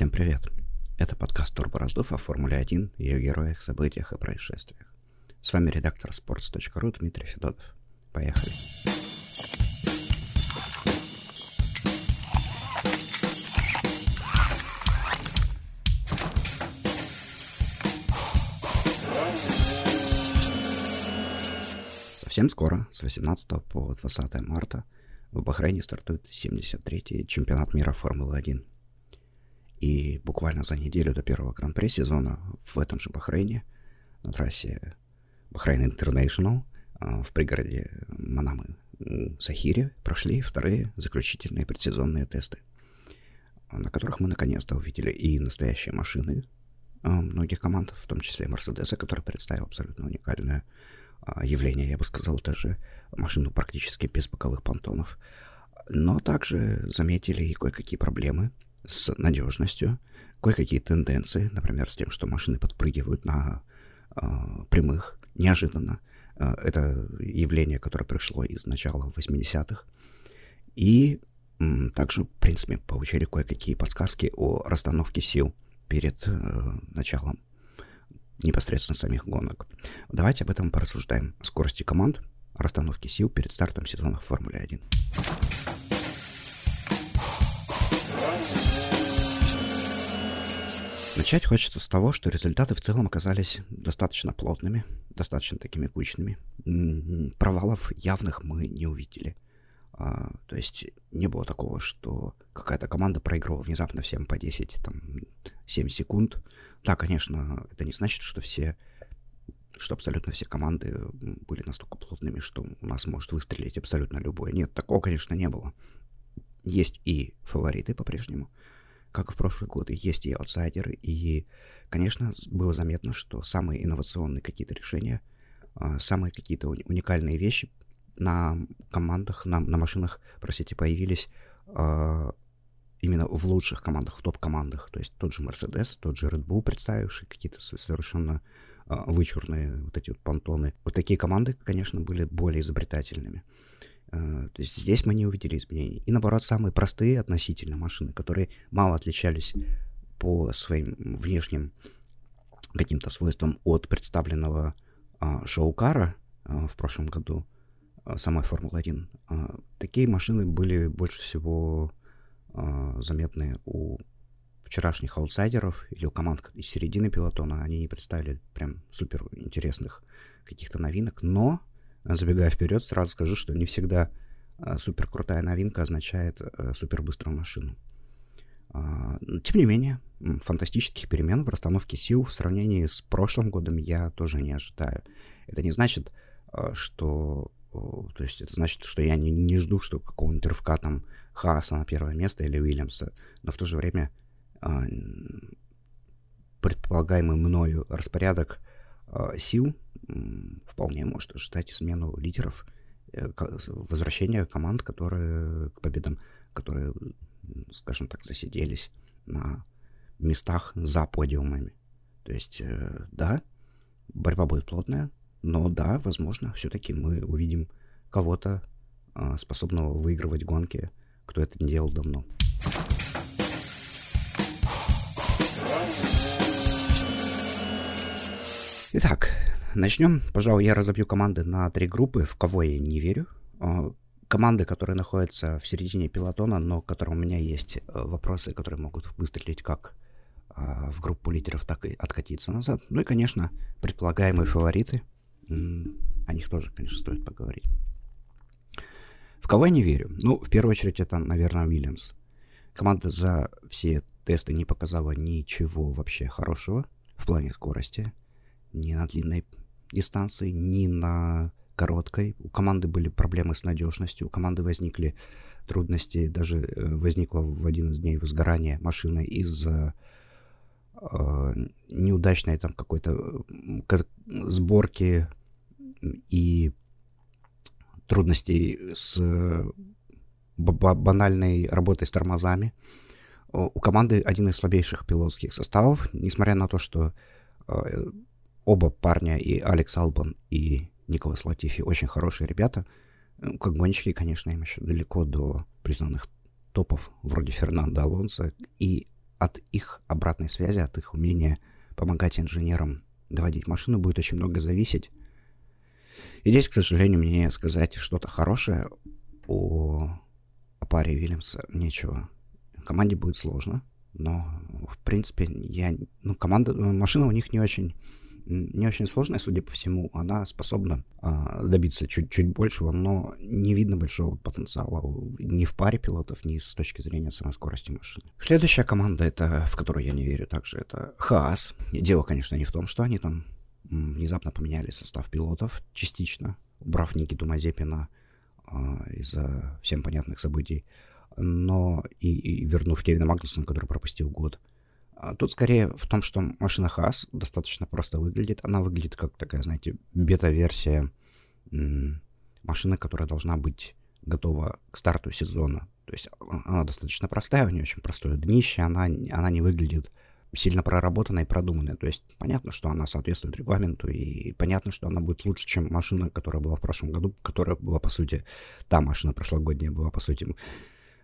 Всем привет! Это подкаст Тур Бороздов о Формуле 1, ее героях, событиях и происшествиях. С вами редактор sports.ru Дмитрий Федотов. Поехали! Совсем скоро, с 18 по 20 марта, в Бахрейне стартует 73-й чемпионат мира Формулы-1. И буквально за неделю до первого гран-при сезона в этом же Бахрейне, на трассе Бахрейн Интернешнл, в пригороде Манамы Сахире, прошли вторые заключительные предсезонные тесты, на которых мы наконец-то увидели и настоящие машины многих команд, в том числе Мерседеса, который представил абсолютно уникальную а, явление, я бы сказал, даже машину практически без боковых понтонов. Но также заметили и кое-какие проблемы с надежностью, кое-какие тенденции, например, с тем, что машины подпрыгивают на э, прямых неожиданно. Э, это явление, которое пришло из начала 80-х. И э, также, в принципе, получили кое-какие подсказки о расстановке сил перед э, началом непосредственно самих гонок. Давайте об этом порассуждаем. Скорости команд, о расстановке сил перед стартом сезона в Формуле 1. Начать хочется с того, что результаты в целом оказались достаточно плотными, достаточно такими кучными. Провалов явных мы не увидели. А, то есть не было такого, что какая-то команда проигрывала внезапно всем по 10, там, 7 секунд. Да, конечно, это не значит, что все что абсолютно все команды были настолько плотными, что у нас может выстрелить абсолютно любое. Нет, такого, конечно, не было. Есть и фавориты по-прежнему, как в прошлые годы, есть и аутсайдеры, и, конечно, было заметно, что самые инновационные какие-то решения, а, самые какие-то уникальные вещи на командах, на, на машинах, простите, появились э, именно в лучших командах, в топ-командах. То есть тот же Mercedes, тот же Red Bull, представивший какие-то совершенно э, вычурные вот эти вот понтоны. Вот такие команды, конечно, были более изобретательными. То есть здесь мы не увидели изменений. И наоборот, самые простые относительно машины, которые мало отличались по своим внешним каким-то свойствам от представленного э, шоу-кара э, в прошлом году, а, самой Формулы-1. А, такие машины были больше всего а, заметны у вчерашних аутсайдеров или у команд из середины пилотона. Они не представили прям супер интересных каких-то новинок, но, забегая вперед, сразу скажу, что не всегда супер крутая новинка означает супер быструю машину. Тем не менее, фантастических перемен в расстановке сил в сравнении с прошлым годом я тоже не ожидаю. Это не значит, что то есть это значит, что я не, не жду, что какого-нибудь рывка там Хааса на первое место или Уильямса, но в то же время э, предполагаемый мною распорядок э, сил э, вполне может ожидать смену лидеров, э, возвращение команд, которые к победам, которые, скажем так, засиделись на местах за подиумами. То есть, э, да, борьба будет плотная, но да, возможно, все-таки мы увидим кого-то, способного выигрывать гонки, кто это не делал давно. Итак, начнем. Пожалуй, я разобью команды на три группы, в кого я не верю. Э, команды, которые находятся в середине пилотона, но к которым у меня есть э, вопросы, которые могут выстрелить как в группу лидеров, так и откатиться назад. Ну и, конечно, предполагаемые фавориты – о них тоже, конечно, стоит поговорить. В кого я не верю? Ну, в первую очередь, это, наверное, Уильямс. Команда за все тесты не показала ничего вообще хорошего в плане скорости. Ни на длинной дистанции, ни на короткой. У команды были проблемы с надежностью, у команды возникли трудности, даже э, возникло в один из дней возгорание машины из-за э, неудачной там какой-то э, сборки и трудностей с банальной работой с тормозами. У команды один из слабейших пилотских составов, несмотря на то, что э, оба парня, и Алекс Албан, и Николас Латифи, очень хорошие ребята. Как гонщики, конечно, им еще далеко до признанных топов, вроде Фернандо Алонса. И от их обратной связи, от их умения помогать инженерам доводить машину будет очень много зависеть. И здесь, к сожалению, мне сказать что-то хорошее о, о паре Вильямса нечего. Команде будет сложно, но, в принципе, я... Ну, команда... Машина у них не очень не очень сложная, судя по всему. Она способна а, добиться чуть-чуть большего, но не видно большого потенциала ни в паре пилотов, ни с точки зрения самой скорости машины. Следующая команда, это, в которую я не верю также, это Хаас. Дело, конечно, не в том, что они там внезапно поменяли состав пилотов частично, убрав Никиту Мазепина а, из-за всем понятных событий, но и, и вернув Кевина Магнусона, который пропустил год. А тут скорее в том, что машина Хас достаточно просто выглядит. Она выглядит как такая, знаете, бета-версия машины, которая должна быть готова к старту сезона. То есть а, она достаточно простая, у нее очень простое днище, она, она не выглядит сильно проработанной и продуманной. То есть понятно, что она соответствует регламенту, и понятно, что она будет лучше, чем машина, которая была в прошлом году, которая была, по сути, та машина прошлогодняя была, по сути,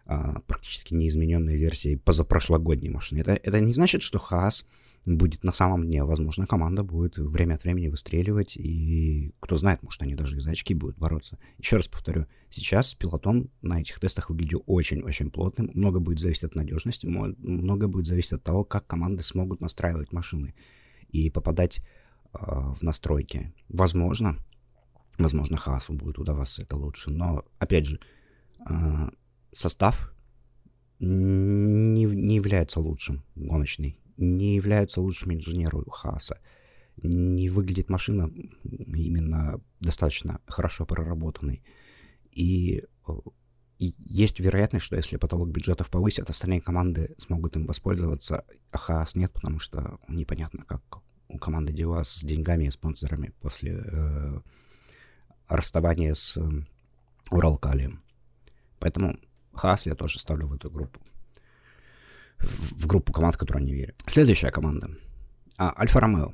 а, практически неизмененной версией позапрошлогодней машины. Это, это не значит, что Хаас будет на самом дне. Возможно, команда будет время от времени выстреливать, и кто знает, может, они даже и за очки будут бороться. Еще раз повторю, сейчас пилотон на этих тестах выглядел очень-очень плотным. Много будет зависеть от надежности, много будет зависеть от того, как команды смогут настраивать машины и попадать э, в настройки. Возможно, возможно, Хаасу будет удаваться это лучше, но, опять же, э, состав не, не является лучшим гоночный, не является лучшим инженером Хааса. Не выглядит машина именно достаточно хорошо проработанной. И, и есть вероятность, что если потолок бюджетов повысит, остальные команды смогут им воспользоваться, а Хаас нет, потому что непонятно, как у команды дела с деньгами и спонсорами после э, расставания с э, Уралкалием. Поэтому Хас я тоже ставлю в эту группу. В, в группу команд, которой не верю. Следующая команда. А, Альфа Ромео.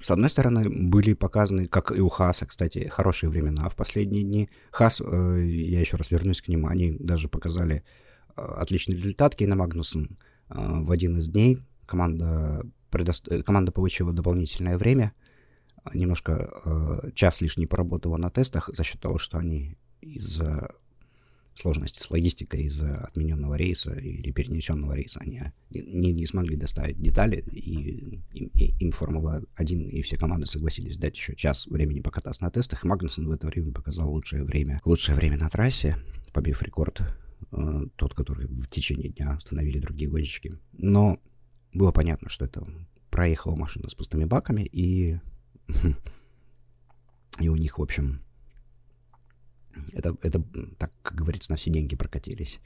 С одной стороны, были показаны, как и у Хаса, кстати, хорошие времена в последние дни. Хас, э, я еще раз вернусь к нему, они даже показали э, отличный результат. Кейна Магнусон э, в один из дней команда, предо... команда получила дополнительное время. Немножко э, час лишний поработала на тестах за счет того, что они из-за сложности с логистикой из-за отмененного рейса или перенесенного рейса. Они не, не смогли доставить детали, и им, и, им Формула-1 и все команды согласились дать еще час времени покататься на тестах. Магнусон в это время показал лучшее время, лучшее время на трассе, побив рекорд, э, тот, который в течение дня установили другие гонщики. Но было понятно, что это проехала машина с пустыми баками, и, и у них, в общем, это, это, так как говорится, на все деньги прокатились.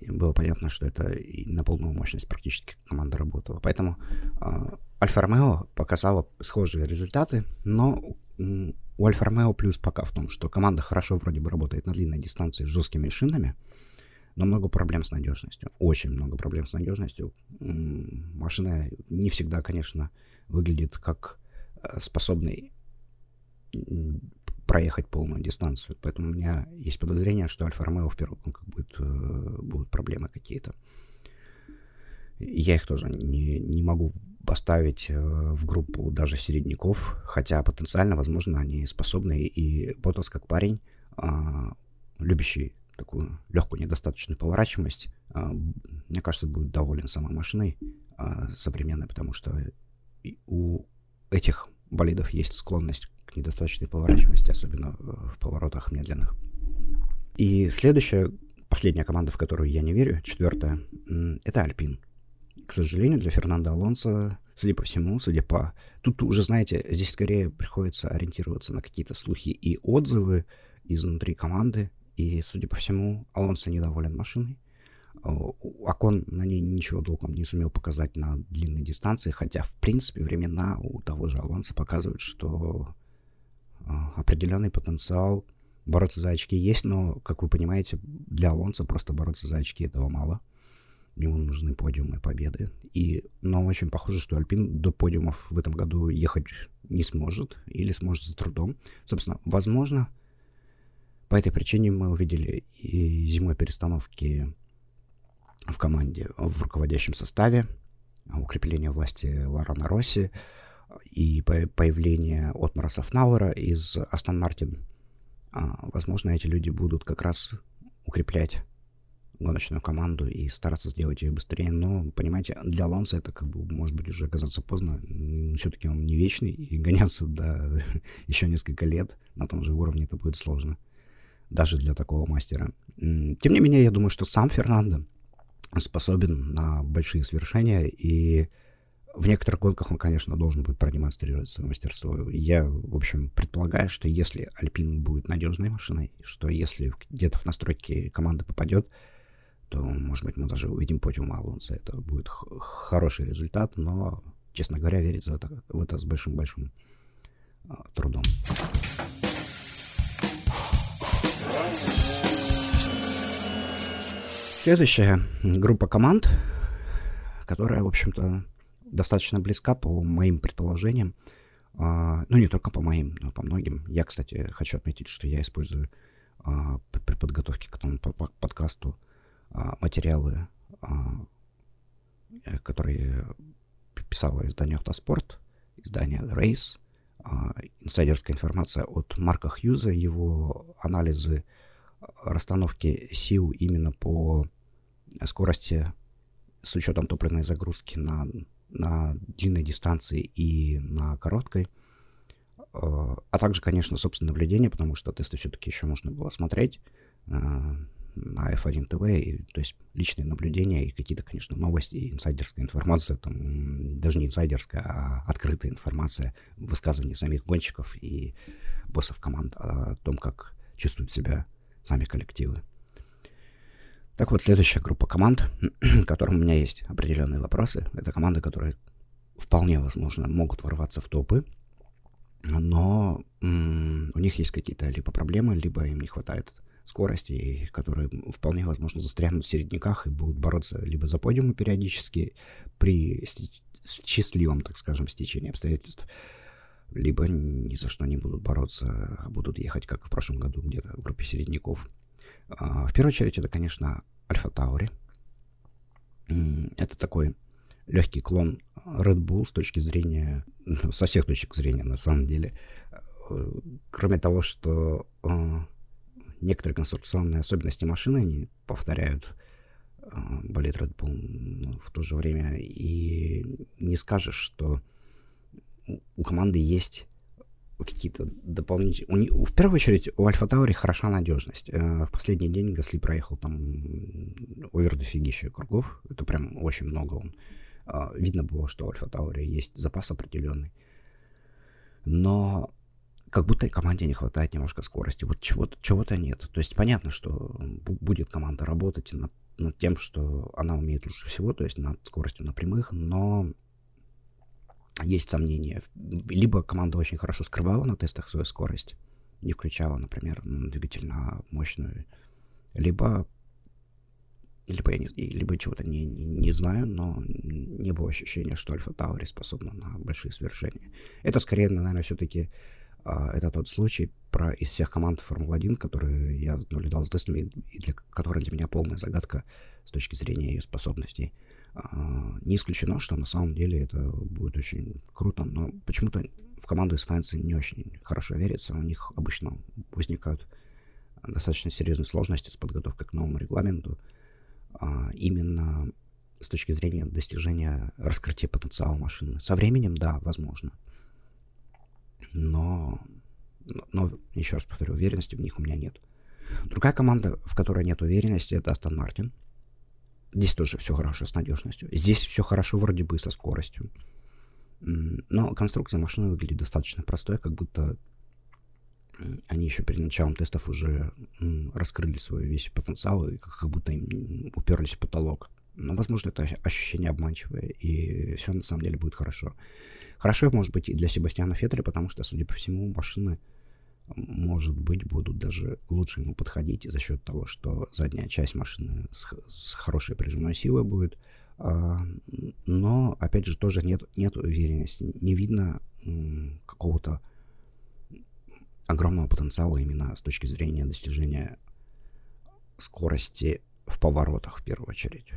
И было понятно, что это и на полную мощность практически команда работала. Поэтому э, Альфа Ромео показала схожие результаты, но у Альфа Ромео плюс пока в том, что команда хорошо вроде бы работает на длинной дистанции с жесткими шинами, но много проблем с надежностью. Очень много проблем с надежностью. Машина не всегда, конечно, выглядит как э, способный проехать полную дистанцию. Поэтому у меня есть подозрение, что Альфа-Ромео в первом гонках будет, э, будут проблемы какие-то. Я их тоже не, не могу поставить э, в группу даже середняков, хотя потенциально, возможно, они способны. И Ботас как парень, а, любящий такую легкую недостаточную поворачиваемость, а, мне кажется, будет доволен самой машиной а, современной, потому что у этих болидов есть склонность к недостаточной поворачиваемости, особенно в поворотах медленных. И следующая, последняя команда, в которую я не верю, четвертая, это Альпин. К сожалению, для Фернандо Алонсо, судя по всему, судя по... Тут уже, знаете, здесь скорее приходится ориентироваться на какие-то слухи и отзывы изнутри команды. И, судя по всему, Алонсо недоволен машиной. Акон на ней ничего толком не сумел показать на длинной дистанции, хотя, в принципе, времена у того же Алонса показывают, что определенный потенциал бороться за очки есть, но, как вы понимаете, для Алонса просто бороться за очки этого мало. Ему нужны подиумы, победы. И, но очень похоже, что Альпин до подиумов в этом году ехать не сможет или сможет с трудом. Собственно, возможно, по этой причине мы увидели и зимой перестановки в команде, в руководящем составе, укрепление власти Ларана Росси и появление Отмара Софнауэра из Астон Мартин. А, возможно, эти люди будут как раз укреплять гоночную команду и стараться сделать ее быстрее. Но, понимаете, для Алонса это как бы может быть уже оказаться поздно. Все-таки он не вечный, и гоняться до еще несколько лет на том же уровне это будет сложно. Даже для такого мастера. Тем не менее, я думаю, что сам Фернандо способен на большие свершения, и в некоторых гонках он, конечно, должен будет продемонстрировать свое мастерство. Я, в общем, предполагаю, что если Альпин будет надежной машиной, что если где-то в настройки команды попадет, то, может быть, мы даже увидим подиум Алонса. Это будет хороший результат, но, честно говоря, верить в это, в это с большим-большим а, трудом. Следующая группа команд, которая, в общем-то, достаточно близка по моим предположениям. А, ну, не только по моим, но по многим. Я, кстати, хочу отметить, что я использую а, при подготовке к этому подкасту а, материалы, э, которые писало издание «Автоспорт», издание «Race», а, инсайдерская информация от Марка Хьюза, его анализы расстановки сил именно по скорости с учетом топливной загрузки на, на длинной дистанции и на короткой. А также, конечно, собственное наблюдение, потому что тесты все-таки еще можно было смотреть на F1 TV, и, то есть личные наблюдения и какие-то, конечно, новости, инсайдерская информация, там, даже не инсайдерская, а открытая информация, высказывания самих гонщиков и боссов команд о том, как чувствуют себя сами коллективы. Так вот, следующая группа команд, к которым у меня есть определенные вопросы, это команды, которые вполне возможно могут ворваться в топы, но м- у них есть какие-то либо проблемы, либо им не хватает скорости, которые вполне возможно застрянут в середняках и будут бороться либо за подиумы периодически при счастливом, так скажем, стечении обстоятельств, либо ни за что не будут бороться, а будут ехать, как в прошлом году, где-то в группе середняков. А, в первую очередь, это, конечно, Альфа Таури. Это такой легкий клон Red Bull с точки зрения, ну, со всех точек зрения, на самом деле. Э, кроме того, что э, некоторые конструкционные особенности машины они повторяют э, болит Red Bull в то же время. И не скажешь, что у команды есть какие-то дополнительные... В первую очередь, у Альфа Таури хороша надежность. Э, в последний день Гасли проехал там овер дофигища кругов. Это прям очень много он. Э, видно было, что у Альфа Таури есть запас определенный. Но как будто команде не хватает немножко скорости. Вот чего-то, чего-то нет. То есть понятно, что будет команда работать над, над тем, что она умеет лучше всего, то есть над скоростью на прямых, но есть сомнения. Либо команда очень хорошо скрывала на тестах свою скорость, не включала, например, двигатель на мощную, либо либо я не, либо чего-то не, не, не знаю, но не было ощущения, что Альфа Таури способна на большие свершения. Это скорее, наверное, все-таки а, это тот случай про из всех команд Формулы-1, которые я наблюдал с тестами, и для, которая для меня полная загадка с точки зрения ее способностей. Не исключено, что на самом деле это будет очень круто, но почему-то в команду из Франции не очень хорошо верится. У них обычно возникают достаточно серьезные сложности с подготовкой к новому регламенту. А, именно с точки зрения достижения раскрытия потенциала машины. Со временем, да, возможно но, но, еще раз повторю, уверенности в них у меня нет. Другая команда, в которой нет уверенности, это Астон Мартин. Здесь тоже все хорошо с надежностью. Здесь все хорошо вроде бы со скоростью. Но конструкция машины выглядит достаточно простой, как будто они еще перед началом тестов уже раскрыли свой весь потенциал, и как будто им уперлись в потолок. Но, возможно, это ощущение обманчивое, и все на самом деле будет хорошо. Хорошо, может быть, и для Себастьяна Феттеля, потому что, судя по всему, машины, может быть, будут даже лучше ему подходить за счет того, что задняя часть машины с, с хорошей прижимной силой будет. А, но, опять же, тоже нет, нет уверенности. Не видно какого-то огромного потенциала именно с точки зрения достижения скорости в поворотах в первую очередь?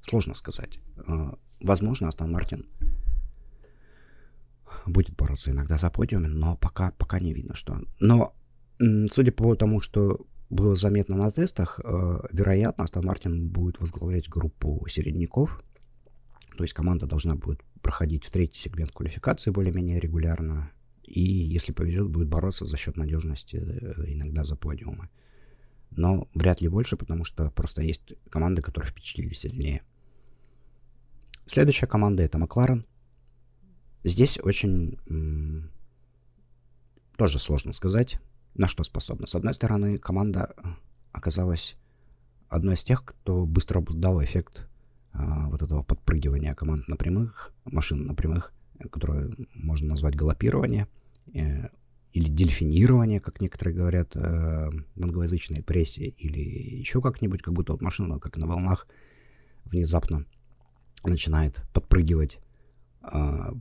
Сложно сказать. Э, возможно, Астон Мартин будет бороться иногда за подиуме, но пока, пока не видно, что... Но, судя по тому, что было заметно на тестах, э, вероятно, Астон Мартин будет возглавлять группу середняков, то есть команда должна будет проходить в третий сегмент квалификации более-менее регулярно, и, если повезет, будет бороться за счет надежности э, иногда за подиумы. Но вряд ли больше, потому что просто есть команды, которые впечатлили сильнее. Следующая команда это Макларен. Здесь очень тоже сложно сказать, на что способна. С одной стороны, команда оказалась одной из тех, кто быстро обуздал эффект а, вот этого подпрыгивания команд на прямых, машин на прямых, которое можно назвать галопирование э, или дельфинирование, как некоторые говорят э, в англоязычной прессе, или еще как-нибудь, как будто вот машина, как на волнах, внезапно начинает подпрыгивать э,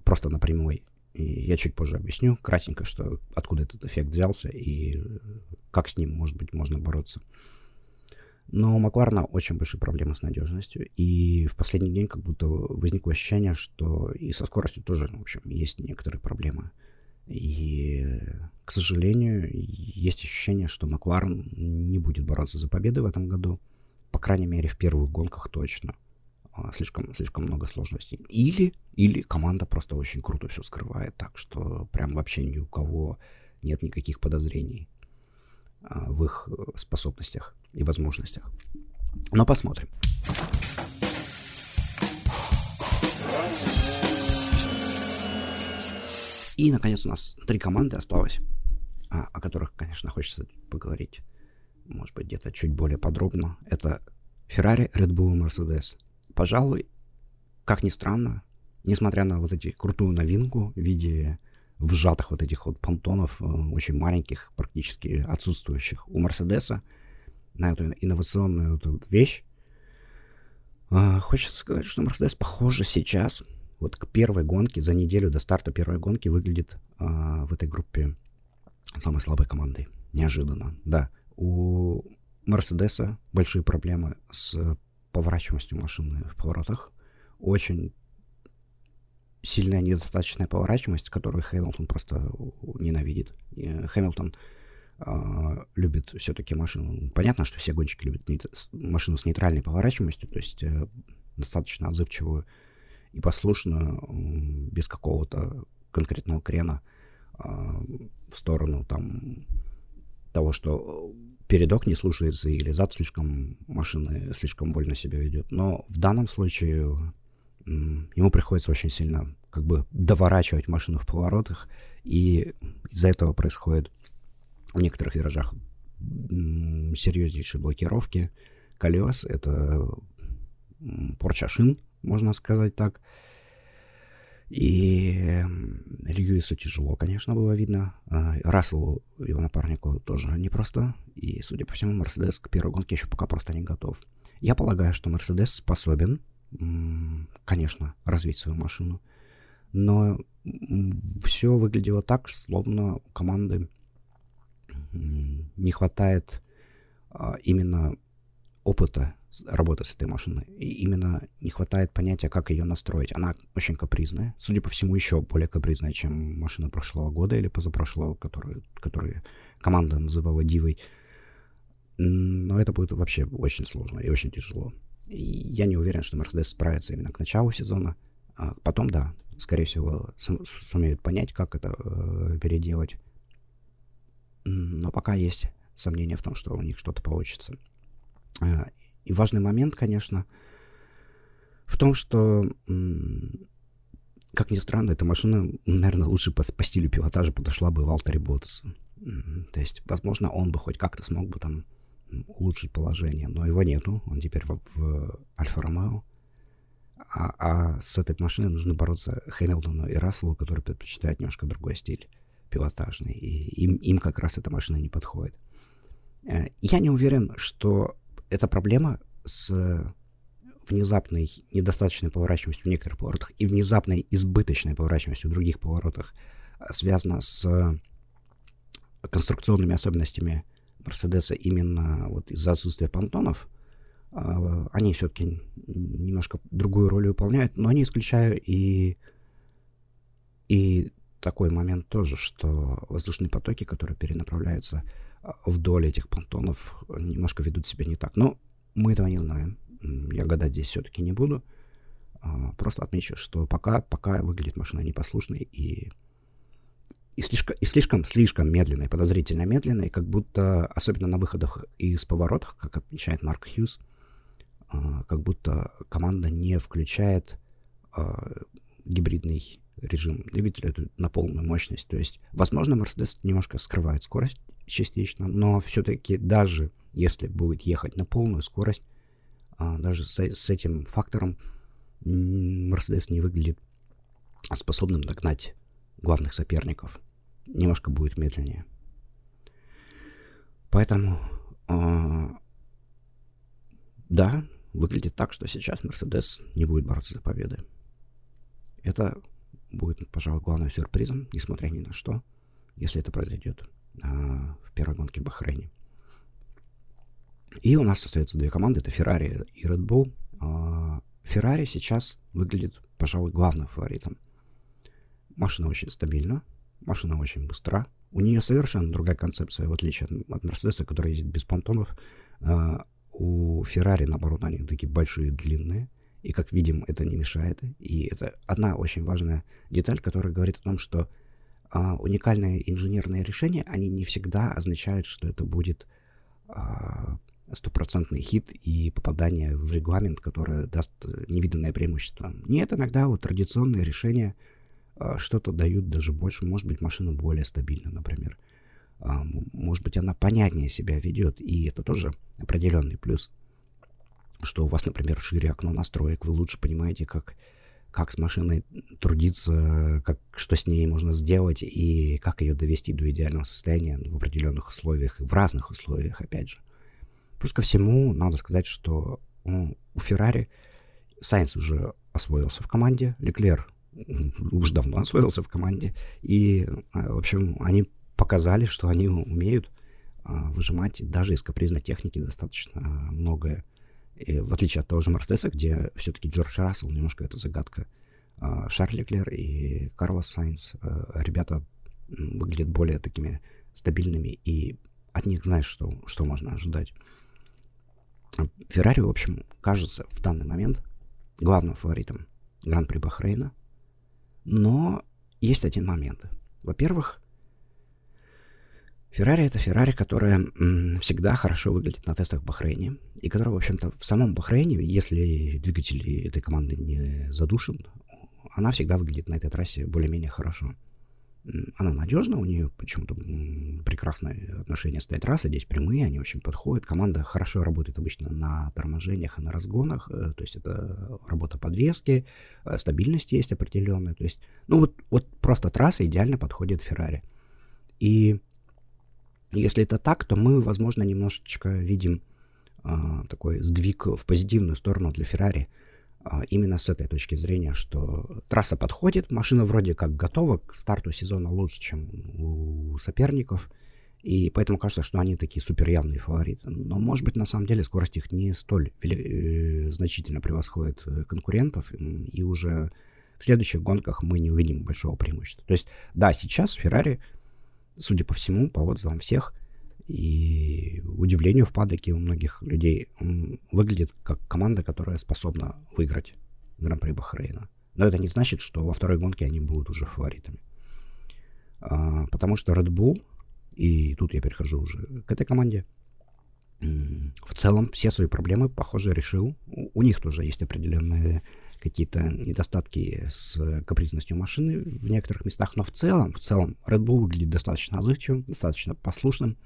просто на прямой. И я чуть позже объясню кратенько, что откуда этот эффект взялся и как с ним, может быть, можно бороться. Но у Макларена очень большие проблемы с надежностью. И в последний день как будто возникло ощущение, что и со скоростью тоже, в общем, есть некоторые проблемы. И, к сожалению, есть ощущение, что Макларен не будет бороться за победы в этом году. По крайней мере, в первых гонках точно. А, слишком, слишком много сложностей. Или, или команда просто очень круто все скрывает, так что прям вообще ни у кого нет никаких подозрений а, в их э, способностях и возможностях. Но посмотрим. И, наконец, у нас три команды осталось, а, о которых, конечно, хочется поговорить, может быть, где-то чуть более подробно. Это Ferrari, Red Bull и Mercedes. Пожалуй, как ни странно, несмотря на вот эти крутую новинку в виде вжатых вот этих вот понтонов, э, очень маленьких, практически отсутствующих у Мерседеса, на эту инновационную эту вещь. А, хочется сказать, что Мерседес, похоже, сейчас, вот к первой гонке, за неделю до старта первой гонки, выглядит а, в этой группе самой слабой командой. Неожиданно, да. У Мерседеса большие проблемы с поворачиваемостью машины в поворотах. Очень сильная недостаточная поворачиваемость, которую Хэмилтон просто ненавидит. И Хэмилтон а, любит все-таки машину. Понятно, что все гонщики любят машину с нейтральной поворачиваемостью, то есть э, достаточно отзывчивую и послушную, без какого-то конкретного крена а, в сторону там того, что передок не слушается или зад слишком машины слишком вольно себя ведет. Но в данном случае ему приходится очень сильно как бы доворачивать машину в поворотах, и из-за этого происходит в некоторых виражах серьезнейшие блокировки колес, это порча шин, можно сказать так. И Льюису тяжело, конечно, было видно. А, Расселу, его напарнику, тоже непросто. И, судя по всему, Мерседес к первой гонке еще пока просто не готов. Я полагаю, что Мерседес способен, конечно, развить свою машину. Но все выглядело так, словно у команды не хватает а, именно опыта работы с этой машиной. И именно не хватает понятия, как ее настроить. Она очень капризная. Судя по всему, еще более капризная, чем машина прошлого года или позапрошлого, которую, которую команда называла Дивой. Но это будет вообще очень сложно и очень тяжело. И я не уверен, что Мерседес справится именно к началу сезона. А потом, да, скорее всего, сумеют понять, как это э, переделать. Но пока есть сомнения в том, что у них что-то получится. Э, и важный момент, конечно, в том, что, как ни странно, эта машина, наверное, лучше по, по стилю пилотажа подошла бы Валтере Ботасу. То есть, возможно, он бы хоть как-то смог бы там улучшить положение, но его нету, он теперь в, в Альфа-Ромео. А, а с этой машиной нужно бороться Хэмилтону и Расселу, которые предпочитают немножко другой стиль пилотажный, и им, им как раз эта машина не подходит. Э, я не уверен, что эта проблема с внезапной недостаточной поворачиваемостью в некоторых поворотах и внезапной избыточной поворачиваемостью в других поворотах э, связана с конструкционными особенностями Мерседеса именно вот из-за отсутствия понтонов. А, они все-таки немножко другую роль выполняют, но не исключаю и, и такой момент тоже, что воздушные потоки, которые перенаправляются вдоль этих понтонов, немножко ведут себя не так. Но мы этого не знаем. Я гадать здесь все-таки не буду. А, просто отмечу, что пока, пока выглядит машина непослушной и, и слишком, и слишком, слишком медленной, подозрительно медленной, как будто, особенно на выходах из поворотов, как отмечает Марк Хьюз, а, как будто команда не включает а, гибридный режим двигателя на полную мощность. То есть, возможно, Mercedes немножко скрывает скорость частично, но все-таки даже если будет ехать на полную скорость, даже с, с этим фактором Мерседес не выглядит способным догнать главных соперников. Немножко будет медленнее. Поэтому, э, да, выглядит так, что сейчас Мерседес не будет бороться за победы. Это будет, пожалуй, главным сюрпризом, несмотря ни на что, если это произойдет в первой гонке в Бахрейне. И у нас остается две команды, это Ferrari и Red Bull. Э, Феррари сейчас выглядит, пожалуй, главным фаворитом. Машина очень стабильна, машина очень быстра. У нее совершенно другая концепция, в отличие от, Мерседеса, который ездит без понтонов. Uh, у Феррари, наоборот, они такие большие, длинные. И, как видим, это не мешает. И это одна очень важная деталь, которая говорит о том, что uh, уникальные инженерные решения, они не всегда означают, что это будет uh, стопроцентный хит и попадание в регламент, которое даст э, невиданное преимущество. Нет, иногда вот традиционные решения а, что-то дают даже больше. Может быть, машина более стабильна, например. А, может быть, она понятнее себя ведет, и это тоже определенный плюс. Что у вас, например, шире окно настроек, вы лучше понимаете, как, как с машиной трудиться, как, что с ней можно сделать и как ее довести до идеального состояния в определенных условиях, в разных условиях, опять же. Плюс ко всему, надо сказать, что ну, у Феррари Сайнс уже освоился в команде, Леклер уже давно освоился в команде, и, а, в общем, они показали, что они умеют а, выжимать даже из капризной техники достаточно многое. И в отличие от того же Мерседеса, где все-таки Джордж Рассел немножко это загадка. А, Шарль Леклер и Карлос Сайнс, ребята выглядят более такими стабильными, и от них знаешь, что, что можно ожидать. Феррари, в общем, кажется в данный момент главным фаворитом Гран-при Бахрейна. Но есть один момент. Во-первых, Феррари это Феррари, которая всегда хорошо выглядит на тестах в Бахрейне. И которая, в общем-то, в самом Бахрейне, если двигатель этой команды не задушен, она всегда выглядит на этой трассе более-менее хорошо она надежна, у нее почему-то прекрасное отношение с этой трассой, здесь прямые, они очень подходят. Команда хорошо работает обычно на торможениях и на разгонах, э, то есть это работа подвески, э, стабильность есть определенная, то есть, ну вот, вот просто трасса идеально подходит Феррари. И если это так, то мы, возможно, немножечко видим а, такой сдвиг в позитивную сторону для Феррари – а, именно с этой точки зрения, что трасса подходит, машина вроде как готова к старту сезона лучше, чем у соперников, и поэтому кажется, что они такие супер явные фавориты. Но, может быть, на самом деле скорость их не столь э, значительно превосходит э, конкурентов, и уже в следующих гонках мы не увидим большого преимущества. То есть, да, сейчас Феррари, судя по всему, по отзывам всех, и удивлению в падоке у многих людей он выглядит как команда, которая способна выиграть Гран-при Бахрейна. Но это не значит, что во второй гонке они будут уже фаворитами. А, потому что Red Bull, и тут я перехожу уже к этой команде, в целом все свои проблемы, похоже, решил. У, у них тоже есть определенные какие-то недостатки с капризностью машины в некоторых местах, но в целом, в целом Red Bull выглядит достаточно отзывчивым, достаточно послушным.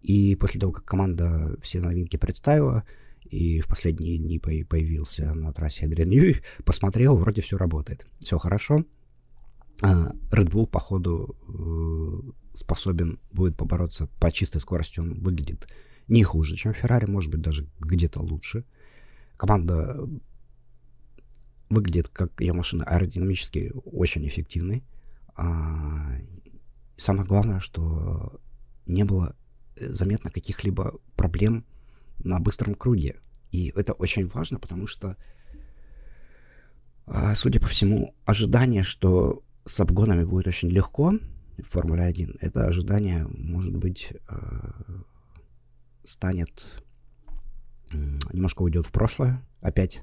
И после того, как команда все новинки представила, и в последние дни появился на трассе Адриан Ньюи, посмотрел, вроде все работает. Все хорошо. А, Red Bull, походу, э, способен будет побороться по чистой скорости. Он выглядит не хуже, чем Феррари, может быть, даже где-то лучше. Команда выглядит, как ее машина, аэродинамически очень эффективной. А, самое главное, что не было заметно каких-либо проблем на быстром круге. И это очень важно, потому что, а, судя по всему, ожидание, что с обгонами будет очень легко в Формуле 1, это ожидание, может быть, а, станет немножко уйдет в прошлое опять.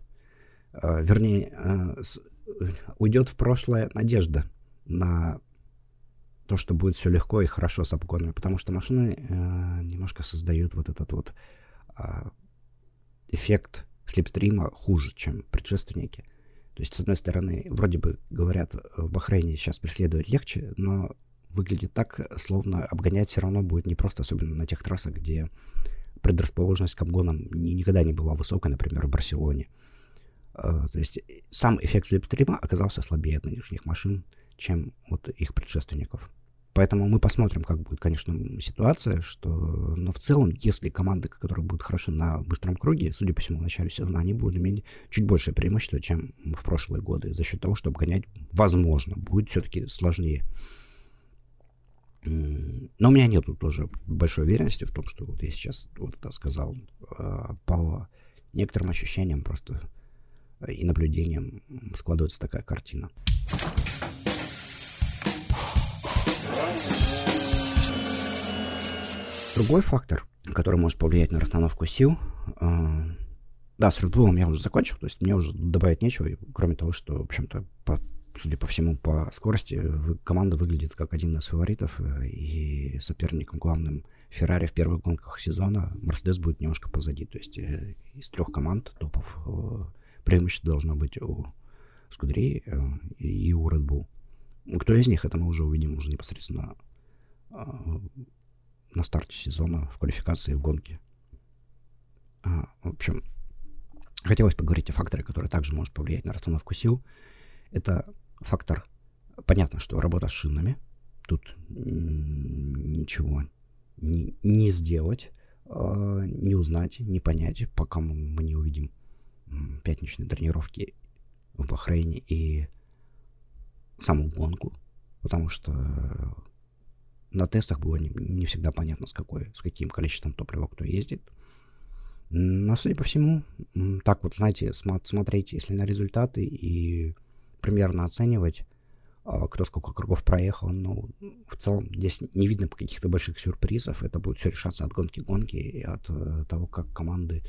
А, вернее, уйдет в прошлое надежда на то, что будет все легко и хорошо с обгонами, потому что машины э, немножко создают вот этот вот э, эффект слепстрима хуже, чем предшественники. То есть, с одной стороны, вроде бы говорят, в Бахрейне сейчас преследовать легче, но выглядит так, словно обгонять все равно будет непросто, особенно на тех трассах, где предрасположенность к обгонам никогда не была высокой, например, в Барселоне. Э, то есть сам эффект слепстрима оказался слабее от нынешних машин, чем от их предшественников. Поэтому мы посмотрим, как будет, конечно, ситуация, что... Но в целом, если команды, которые будут хороши на быстром круге, судя по всему, в начале сезона, они будут иметь чуть большее преимущество, чем в прошлые годы, за счет того, что обгонять, возможно, будет все-таки сложнее. Но у меня нету тоже большой уверенности в том, что вот я сейчас вот это сказал. А, по некоторым ощущениям просто и наблюдениям складывается такая картина. Другой фактор, который может повлиять на расстановку сил, э, да, с Red я уже закончил, то есть мне уже добавить нечего, кроме того, что, в общем-то, по, судя по всему, по скорости команда выглядит как один из фаворитов, э, и соперником главным Феррари в первых гонках сезона Мерседес будет немножко позади, то есть э, из трех команд топов э, преимущество должно быть у Скудерей э, и у Red Bull. Кто из них, это мы уже увидим уже непосредственно э, на старте сезона в квалификации в гонке. А, в общем, хотелось поговорить о факторе, который также может повлиять на расстановку сил. Это фактор, понятно, что работа с шинами. Тут ничего не, не сделать, а, не узнать, не понять, пока мы не увидим пятничные тренировки в Бахрейне и саму гонку, потому что на тестах было не, не всегда понятно, с, какой, с каким количеством топлива кто ездит. Но, судя по всему, так вот, знаете, смотреть, если на результаты и примерно оценивать, а, кто сколько кругов проехал, ну, в целом здесь не видно каких-то больших сюрпризов. Это будет все решаться от гонки гонки и от э, того, как команды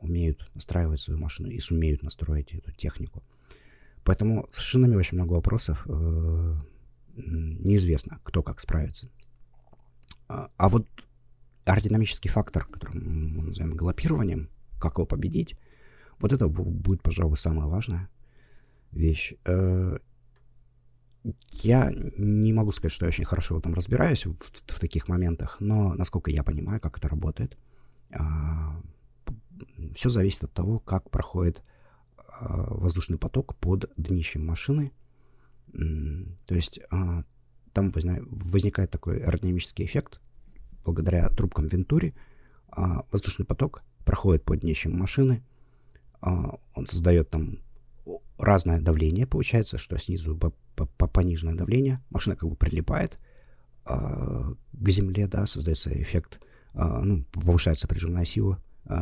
умеют настраивать свою машину и сумеют настроить эту технику. Поэтому с шинами очень много вопросов. Э, неизвестно, кто как справится. А, а вот аэродинамический фактор, который мы называем галопированием, как его победить, вот это будет, пожалуй, самая важная вещь. Э, я не могу сказать, что я очень хорошо в этом разбираюсь, в, в таких моментах, но насколько я понимаю, как это работает, а, все зависит от того, как проходит а, воздушный поток под днищем машины. То есть а, там возникает такой аэродинамический эффект. Благодаря трубкам Вентури а, воздушный поток проходит под днищем машины. Он создает там разное давление, получается, что снизу пониженное давление. Машина как бы прилипает к земле, да, создается эффект, ну, повышается прижимная сила э,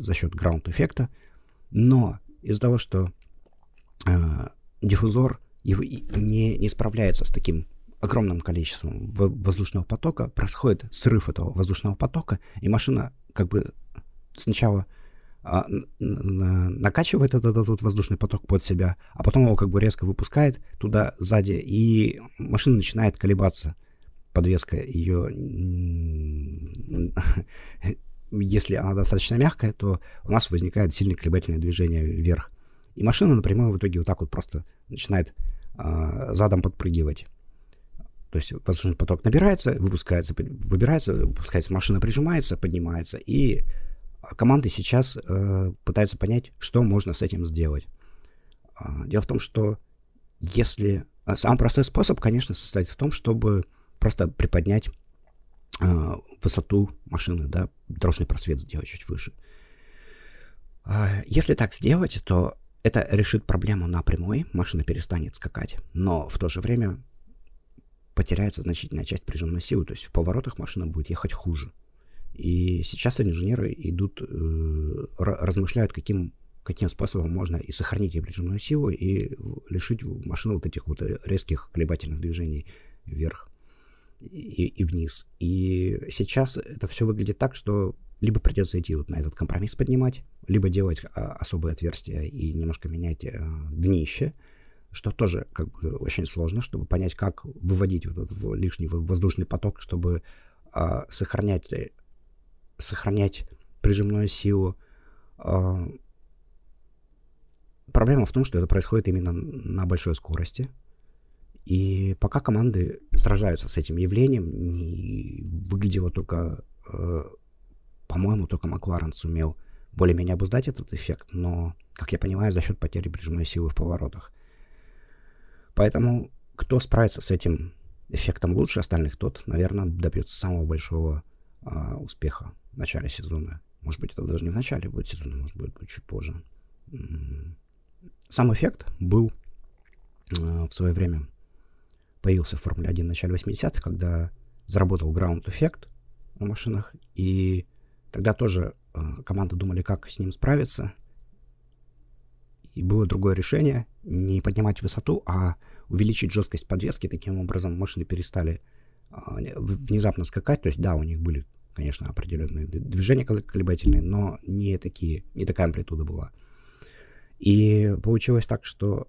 за счет граунд-эффекта, но из-за того, что э, диффузор не, не справляется с таким огромным количеством воздушного потока, происходит срыв этого воздушного потока, и машина как бы сначала а, накачивает этот, этот воздушный поток под себя, а потом его как бы резко выпускает туда сзади, и машина начинает колебаться. Подвеска ее если она достаточно мягкая, то у нас возникает сильное колебательное движение вверх. И машина напрямую в итоге вот так вот просто начинает э, задом подпрыгивать. То есть воздушный поток набирается, выпускается, выбирается, выпускается, машина прижимается, поднимается. И команды сейчас э, пытаются понять, что можно с этим сделать. Э, дело в том, что если... Самый простой способ, конечно, состоит в том, чтобы просто приподнять э, высоту машины, да, дорожный просвет сделать чуть выше. Э, если так сделать, то это решит проблему напрямую, машина перестанет скакать, но в то же время потеряется значительная часть прижимной силы, то есть в поворотах машина будет ехать хуже. И сейчас инженеры идут, э, размышляют, каким, каким способом можно и сохранить ее прижимную силу, и лишить машину вот этих вот резких колебательных движений вверх и, и вниз. И сейчас это все выглядит так, что либо придется идти вот на этот компромисс поднимать, либо делать а, особые отверстия и немножко менять а, днище, что тоже как бы очень сложно, чтобы понять, как выводить вот этот лишний воздушный поток, чтобы а, сохранять, сохранять прижимную силу. А, проблема в том, что это происходит именно на большой скорости, и пока команды сражаются с этим явлением, не выглядело только, э, по-моему, только Макларен сумел более-менее обуздать этот эффект, но, как я понимаю, за счет потери прижимной силы в поворотах. Поэтому кто справится с этим эффектом лучше остальных, тот, наверное, добьется самого большого э, успеха в начале сезона. Может быть, это даже не в начале будет сезона, может быть, будет чуть позже. Сам эффект был э, в свое время появился в Формуле 1 в начале 80-х, когда заработал ground эффект на машинах, и тогда тоже э, команды думали, как с ним справиться. И было другое решение, не поднимать высоту, а увеличить жесткость подвески, таким образом машины перестали э, внезапно скакать, то есть да, у них были, конечно, определенные движения колебательные, но не такие, не такая амплитуда была. И получилось так, что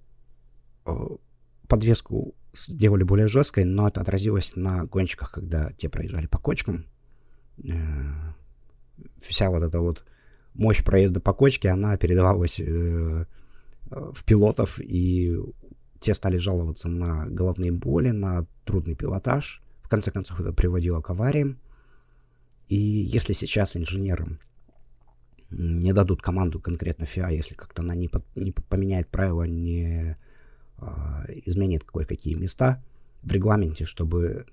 э, подвеску сделали более жесткой, но это отразилось на гонщиках, когда те проезжали по кочкам. Э, вся вот эта вот мощь проезда по кочке, она передавалась э, в пилотов, и те стали жаловаться на головные боли, на трудный пилотаж. В конце концов, это приводило к авариям. И если сейчас инженерам не дадут команду конкретно ФИА, если как-то она не, под, не поменяет правила, не изменит кое-какие места в регламенте, чтобы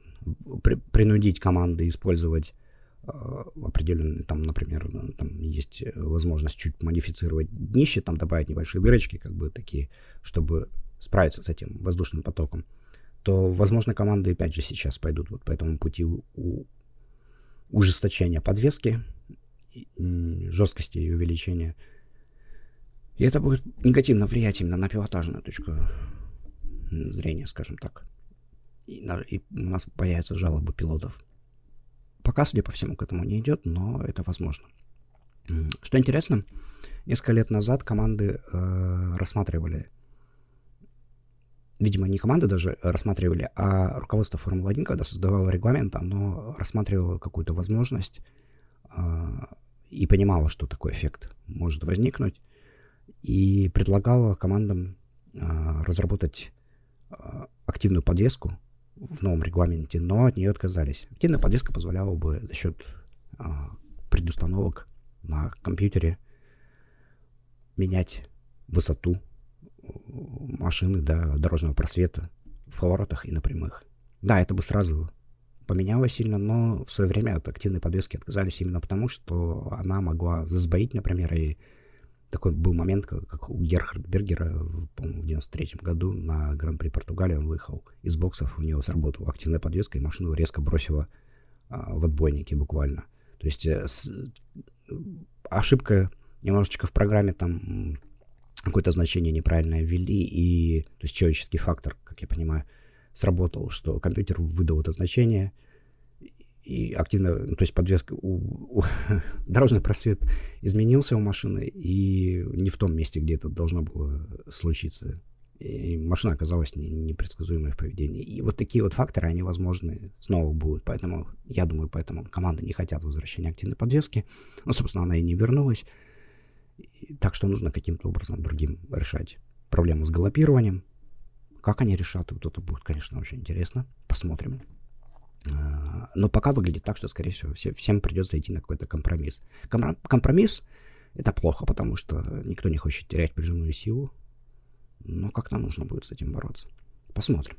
при, принудить команды использовать а, определенные, там, например, там есть возможность чуть модифицировать днище, там добавить небольшие дырочки, как бы такие, чтобы справиться с этим воздушным потоком, то, возможно, команды опять же сейчас пойдут вот по этому пути у ужесточения подвески, жесткости и увеличения. И это будет негативно влиять именно на пилотажную точку зрения, скажем так. И, и у нас появятся жалобы пилотов. Пока, судя по всему, к этому не идет, но это возможно. Что интересно, несколько лет назад команды э, рассматривали, видимо, не команды даже рассматривали, а руководство Формулы-1, когда создавало регламент, оно рассматривало какую-то возможность э, и понимало, что такой эффект может возникнуть, и предлагало командам э, разработать а, активную подвеску в новом регламенте, но от нее отказались. Активная подвеска позволяла бы за счет а, предустановок на компьютере менять высоту машины до дорожного просвета в поворотах и на прямых. Да, это бы сразу поменяло сильно, но в свое время от активной подвески отказались именно потому, что она могла засбоить, например, и такой был момент, как, у Герхарда Бергера, в, по-моему, в 93 году на Гран-при Португалии он выехал из боксов, у него сработала активная подвеска, и машину резко бросила а, в отбойнике буквально. То есть э, с, ошибка немножечко в программе там какое-то значение неправильное ввели, и то есть человеческий фактор, как я понимаю, сработал, что компьютер выдал это значение, и активно, ну, то есть подвеска, у, у, дорожный просвет изменился у машины, и не в том месте, где это должно было случиться. И машина оказалась не, непредсказуемой в поведении. И вот такие вот факторы, они возможны снова будут. Поэтому, я думаю, поэтому команды не хотят возвращения активной подвески. Ну, собственно, она и не вернулась. Так что нужно каким-то образом другим решать проблему с галопированием. Как они решат, вот это будет, конечно, очень интересно. Посмотрим. А, но пока выглядит так, что, скорее всего, все, всем придется идти на какой-то компромисс. Компромисс — это плохо, потому что никто не хочет терять прижимную силу. Но как-то нужно будет с этим бороться. Посмотрим.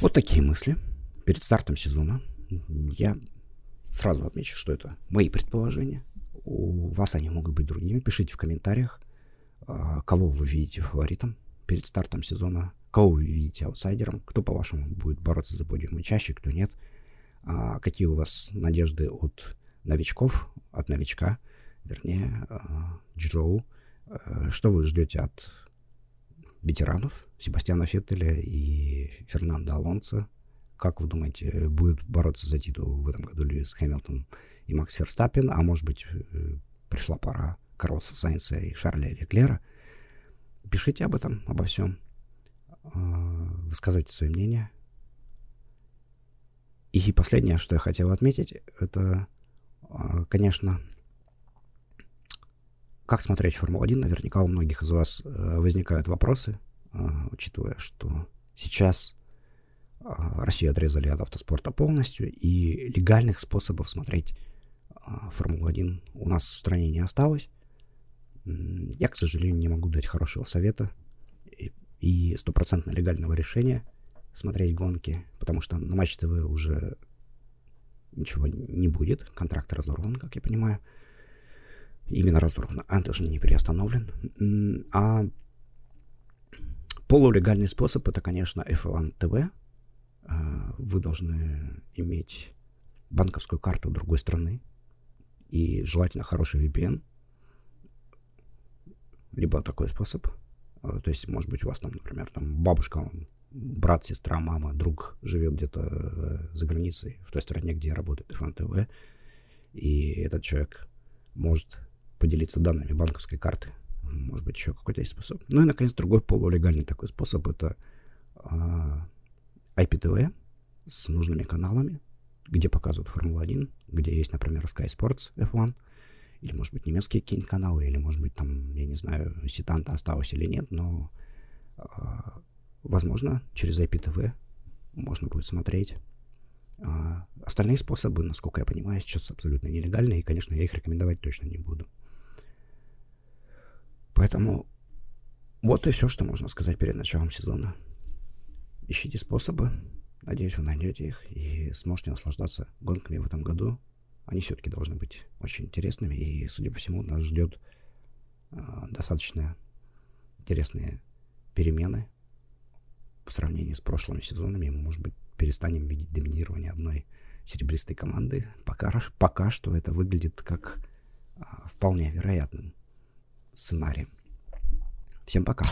Вот такие мысли перед стартом сезона. Я сразу отмечу, что это мои предположения. У вас они могут быть другими. Пишите в комментариях. А, кого вы видите фаворитом перед стартом сезона? Кого вы видите аутсайдером? Кто, по-вашему, будет бороться за подиумы чаще, кто нет? А какие у вас надежды от новичков, от новичка, вернее, а, Джоу? Что вы ждете от ветеранов Себастьяна Феттеля и Фернандо Алонсо? Как вы думаете, будет бороться за титул в этом году Льюис Хэмилтон и Макс Ферстаппин? А может быть, э, пришла пора Карлоса Сайнса и Шарля Леклера? Пишите об этом, обо всем. А, высказывайте свои мнения. И последнее, что я хотел отметить, это, а, конечно, как смотреть Формулу-1. Наверняка у многих из вас э, возникают вопросы, а, учитывая, что сейчас Россию отрезали от автоспорта полностью, и легальных способов смотреть Формулу-1 у нас в стране не осталось. Я, к сожалению, не могу дать хорошего совета и стопроцентно легального решения смотреть гонки, потому что на Матч ТВ уже ничего не будет. Контракт разорван, как я понимаю. Именно разорван, а даже не переостановлен. А полулегальный способ это, конечно, F1 TV. А, вы должны иметь банковскую карту другой страны и желательно хороший VPN. Либо такой способ – а, то есть, может быть, у вас там, например, там бабушка, брат, сестра, мама, друг живет где-то э, за границей, в той стране, где работает ФН ТВ, и этот человек может поделиться данными банковской карты. Может быть, еще какой-то есть способ. Ну и, наконец, другой полулегальный такой способ — это IPTV с нужными каналами, где показывают Формулу-1, где есть, например, Sky Sports F1 — или, может быть, немецкие какие-нибудь каналы, или, может быть, там, я не знаю, Ситанта осталось или нет, но, э, возможно, через IPTV можно будет смотреть. Э, остальные способы, насколько я понимаю, сейчас абсолютно нелегальные, и, конечно, я их рекомендовать точно не буду. Поэтому вот и все, что можно сказать перед началом сезона. Ищите способы, надеюсь, вы найдете их и сможете наслаждаться гонками в этом году они все-таки должны быть очень интересными, и, судя по всему, нас ждет э, достаточно интересные перемены по сравнению с прошлыми сезонами. Мы, может быть, перестанем видеть доминирование одной серебристой команды. Пока, пока что это выглядит как э, вполне вероятным сценарием. Всем пока.